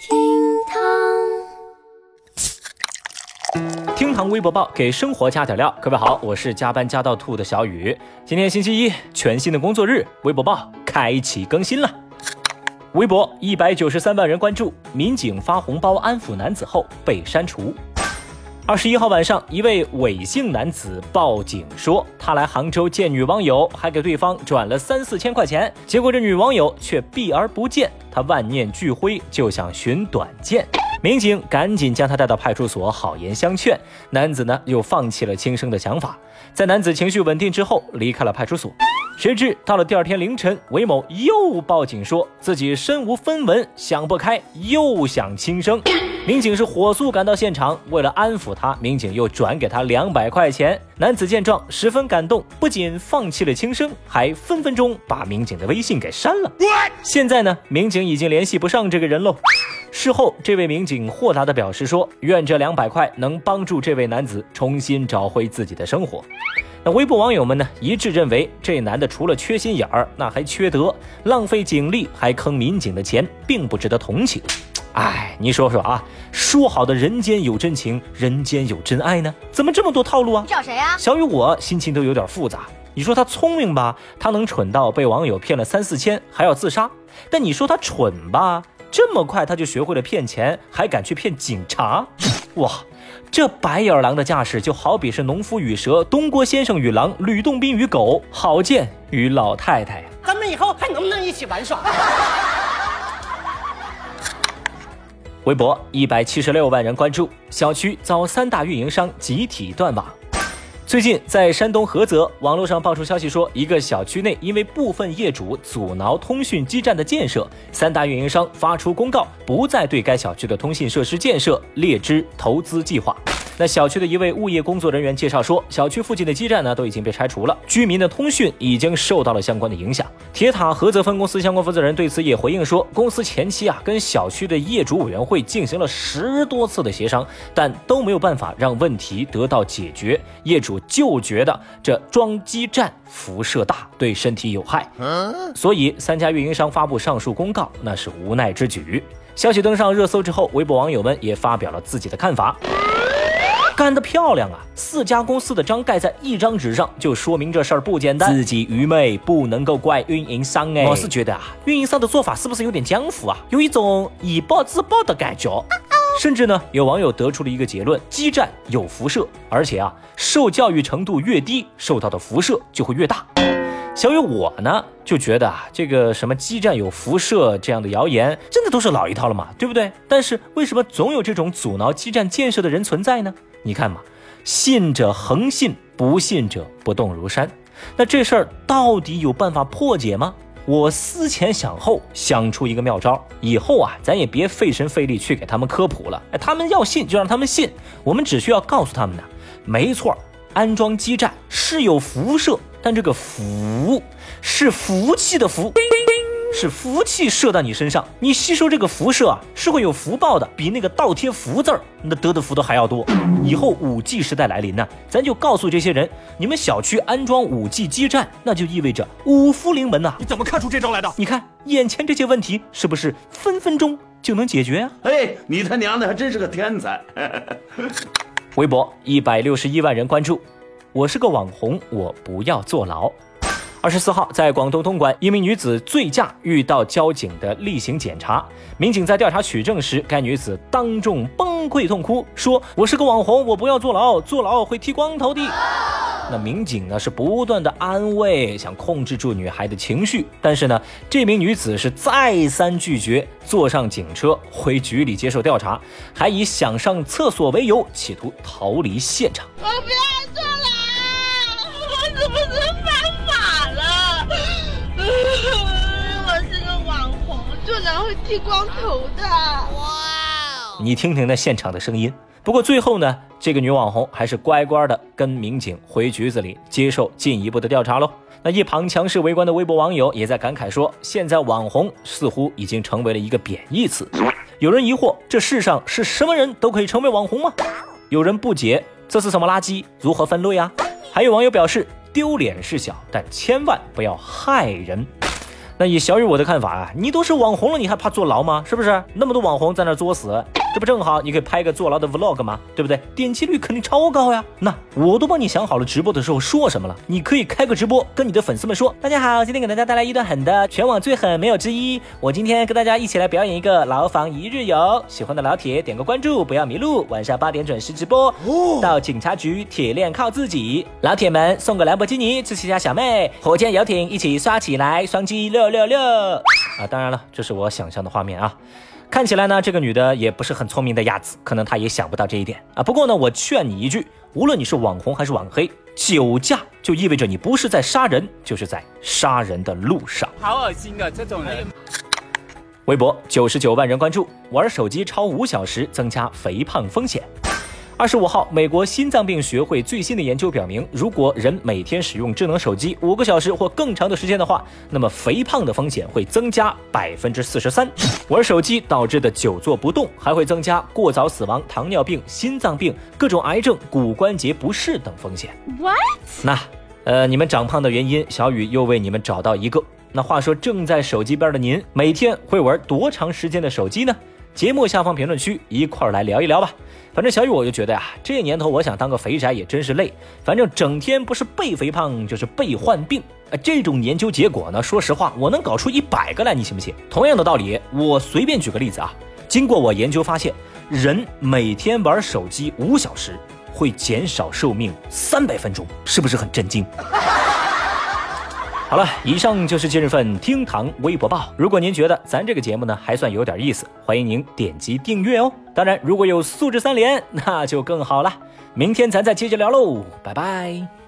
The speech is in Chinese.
厅堂，厅堂微博报给生活加点料。各位好，我是加班加到吐的小雨。今天星期一，全新的工作日，微博报开启更新了。微博一百九十三万人关注，民警发红包安抚男子后被删除。二十一号晚上，一位伪姓男子报警说，他来杭州见女网友，还给对方转了三四千块钱，结果这女网友却避而不见。他万念俱灰，就想寻短见。民警赶紧将他带到派出所，好言相劝。男子呢，又放弃了轻生的想法。在男子情绪稳定之后，离开了派出所。谁知到了第二天凌晨，韦某又报警说自己身无分文，想不开，又想轻生。民警是火速赶到现场，为了安抚他，民警又转给他两百块钱。男子见状十分感动，不仅放弃了轻生，还分分钟把民警的微信给删了。现在呢，民警已经联系不上这个人喽。事后，这位民警豁达地表示说，愿这两百块能帮助这位男子重新找回自己的生活。那微博网友们呢，一致认为这男的除了缺心眼儿，那还缺德，浪费警力还坑民警的钱，并不值得同情。哎，你说说啊，说好的人间有真情，人间有真爱呢？怎么这么多套路啊？你找谁啊？小雨，我心情都有点复杂。你说他聪明吧，他能蠢到被网友骗了三四千还要自杀；但你说他蠢吧，这么快他就学会了骗钱，还敢去骗警察？哇！这白眼狼的架势，就好比是农夫与蛇，东郭先生与狼，吕洞宾与狗，郝建与老太太呀。咱们以后还能不能一起玩耍？微博一百七十六万人关注，小区遭三大运营商集体断网。最近，在山东菏泽，网络上爆出消息说，一个小区内因为部分业主阻挠通讯基站的建设，三大运营商发出公告，不再对该小区的通信设施建设列支投资计划。那小区的一位物业工作人员介绍说，小区附近的基站呢都已经被拆除了，居民的通讯已经受到了相关的影响。铁塔菏泽分公司相关负责人对此也回应说，公司前期啊跟小区的业主委员会进行了十多次的协商，但都没有办法让问题得到解决。业主就觉得这装基站辐射大，对身体有害，所以三家运营商发布上述公告，那是无奈之举。消息登上热搜之后，微博网友们也发表了自己的看法。干得漂亮啊！四家公司的章盖在一张纸上，就说明这事儿不简单。自己愚昧不能够怪运营商哎。我是觉得啊，运营商的做法是不是有点江湖啊？有一种以暴制暴的感觉。甚至呢，有网友得出了一个结论：基站有辐射，而且啊，受教育程度越低，受到的辐射就会越大。小雨我呢就觉得啊，这个什么基站有辐射这样的谣言，真的都是老一套了嘛，对不对？但是为什么总有这种阻挠基站建设的人存在呢？你看嘛，信者恒信，不信者不动如山。那这事儿到底有办法破解吗？我思前想后，想出一个妙招。以后啊，咱也别费神费力去给他们科普了。哎，他们要信就让他们信，我们只需要告诉他们呢，没错，安装基站是有辐射，但这个辐是福气的福。是福气射到你身上，你吸收这个辐射啊，是会有福报的，比那个倒贴福字儿那得的福都还要多。以后五 G 时代来临呢，咱就告诉这些人，你们小区安装五 G 基站，那就意味着五福临门呐。你怎么看出这招来的？你看眼前这些问题，是不是分分钟就能解决啊？哎，你他娘的还真是个天才！微博一百六十一万人关注，我是个网红，我不要坐牢。二十四号，在广东东莞，一名女子醉驾遇到交警的例行检查。民警在调查取证时，该女子当众崩溃痛哭，说：“我是个网红，我不要坐牢，坐牢会剃光头的。”那民警呢是不断的安慰，想控制住女孩的情绪，但是呢，这名女子是再三拒绝，坐上警车回局里接受调查，还以想上厕所为由，企图逃离现场。我不要坐牢，我怎么怎么犯法了？我是个网红，坐牢会剃光头的。哇你听听那现场的声音。不过最后呢，这个女网红还是乖乖的跟民警回局子里接受进一步的调查喽。那一旁强势围观的微博网友也在感慨说，现在网红似乎已经成为了一个贬义词。有人疑惑，这世上是什么人都可以成为网红吗？有人不解，这是什么垃圾？如何分类啊？还有网友表示，丢脸是小，但千万不要害人。那以小雨我的看法啊，你都是网红了，你还怕坐牢吗？是不是？那么多网红在那作死，这不正好你可以拍个坐牢的 vlog 吗？对不对？点击率肯定超高呀。那我都帮你想好了直播的时候说什么了，你可以开个直播，跟你的粉丝们说：大家好，今天给大家带来一段狠的，全网最狠没有之一。我今天跟大家一起来表演一个牢房一日游，喜欢的老铁点个关注，不要迷路。晚上八点准时直播，到警察局铁链靠自己。老铁们送个兰博基尼，支持一下小妹。火箭游艇一起刷起来，双击六六六啊！当然了，这是我想象的画面啊。看起来呢，这个女的也不是很聪明的样子，可能她也想不到这一点啊。不过呢，我劝你一句，无论你是网红还是网黑，酒驾就意味着你不是在杀人，就是在杀人的路上。好恶心的这种人。微博九十九万人关注，玩手机超五小时增加肥胖风险。二十五号，美国心脏病学会最新的研究表明，如果人每天使用智能手机五个小时或更长的时间的话，那么肥胖的风险会增加百分之四十三。玩手机导致的久坐不动，还会增加过早死亡、糖尿病、心脏病、各种癌症、骨关节不适等风险。What？那，呃，你们长胖的原因，小雨又为你们找到一个。那话说，正在手机边的您，每天会玩多长时间的手机呢？节目下方评论区一块儿来聊一聊吧。反正小雨我就觉得呀，这年头我想当个肥宅也真是累。反正整天不是被肥胖就是被患病啊。这种研究结果呢，说实话我能搞出一百个来，你信不信？同样的道理，我随便举个例子啊。经过我研究发现，人每天玩手机五小时会减少寿命三百分钟，是不是很震惊？好了，以上就是今日份厅堂微博报。如果您觉得咱这个节目呢还算有点意思，欢迎您点击订阅哦。当然，如果有素质三连，那就更好了。明天咱再接着聊喽，拜拜。